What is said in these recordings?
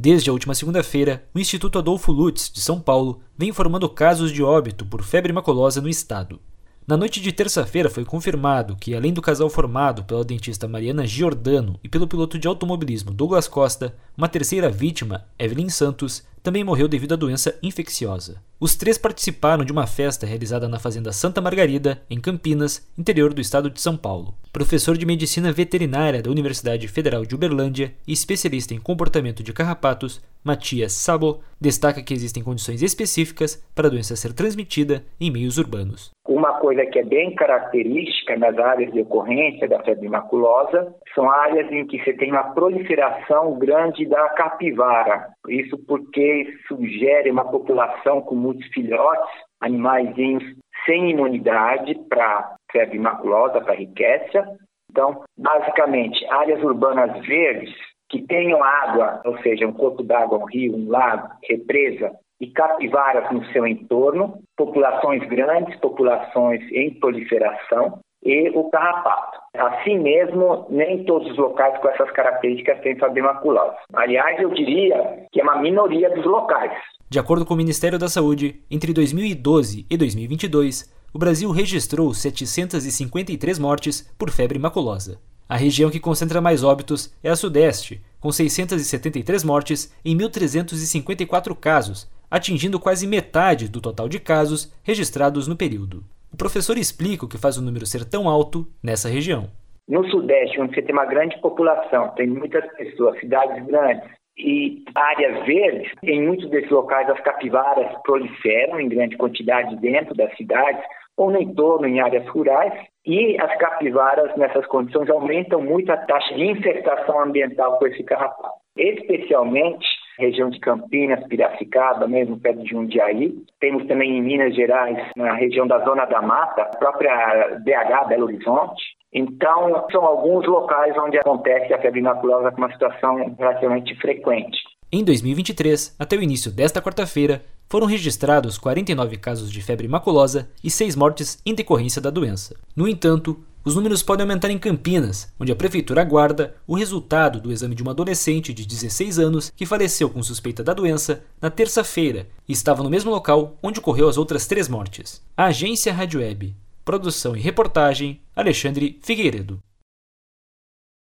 Desde a última segunda-feira, o Instituto Adolfo Lutz, de São Paulo, vem informando casos de óbito por febre maculosa no estado. Na noite de terça-feira foi confirmado que, além do casal formado pela dentista Mariana Giordano e pelo piloto de automobilismo Douglas Costa, uma terceira vítima, Evelyn Santos, também morreu devido à doença infecciosa. Os três participaram de uma festa realizada na Fazenda Santa Margarida, em Campinas, interior do estado de São Paulo. Professor de medicina veterinária da Universidade Federal de Uberlândia e especialista em comportamento de carrapatos, Matias Sabo, destaca que existem condições específicas para a doença ser transmitida em meios urbanos. Uma coisa que é bem característica nas áreas de ocorrência da febre maculosa são áreas em que você tem uma proliferação grande da capivara. Isso porque sugere uma população com muitos filhotes, animaizinhos sem imunidade para febre maculosa, para riqueza. Então, basicamente, áreas urbanas verdes que tenham água, ou seja, um corpo d'água, um rio, um lago, represa, e capivaras no seu entorno, populações grandes, populações em proliferação e o carrapato. Assim mesmo, nem todos os locais com essas características têm febre maculosa. Aliás, eu diria que é uma minoria dos locais. De acordo com o Ministério da Saúde, entre 2012 e 2022, o Brasil registrou 753 mortes por febre maculosa. A região que concentra mais óbitos é a Sudeste, com 673 mortes em 1.354 casos, atingindo quase metade do total de casos registrados no período. O professor explica o que faz o número ser tão alto nessa região. No Sudeste, onde você tem uma grande população, tem muitas pessoas, cidades grandes e áreas verdes, em muitos desses locais as capivaras proliferam em grande quantidade dentro das cidades ou no entorno, em áreas rurais, e as capivaras, nessas condições, aumentam muito a taxa de infestação ambiental com esse carrapato. Especialmente região de Campinas, Piracicaba, mesmo perto de Jundiaí. Temos também em Minas Gerais, na região da Zona da Mata, a própria BH, Belo Horizonte. Então, são alguns locais onde acontece a febre maculosa com uma situação relativamente frequente. Em 2023, até o início desta quarta-feira, foram registrados 49 casos de febre maculosa e 6 mortes em decorrência da doença. No entanto, os números podem aumentar em Campinas, onde a prefeitura aguarda o resultado do exame de uma adolescente de 16 anos que faleceu com suspeita da doença na terça-feira e estava no mesmo local onde ocorreu as outras três mortes. A agência Rádio Web. Produção e reportagem Alexandre Figueiredo.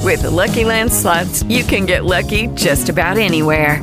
With the Lucky Land slots, you can get lucky just about anywhere.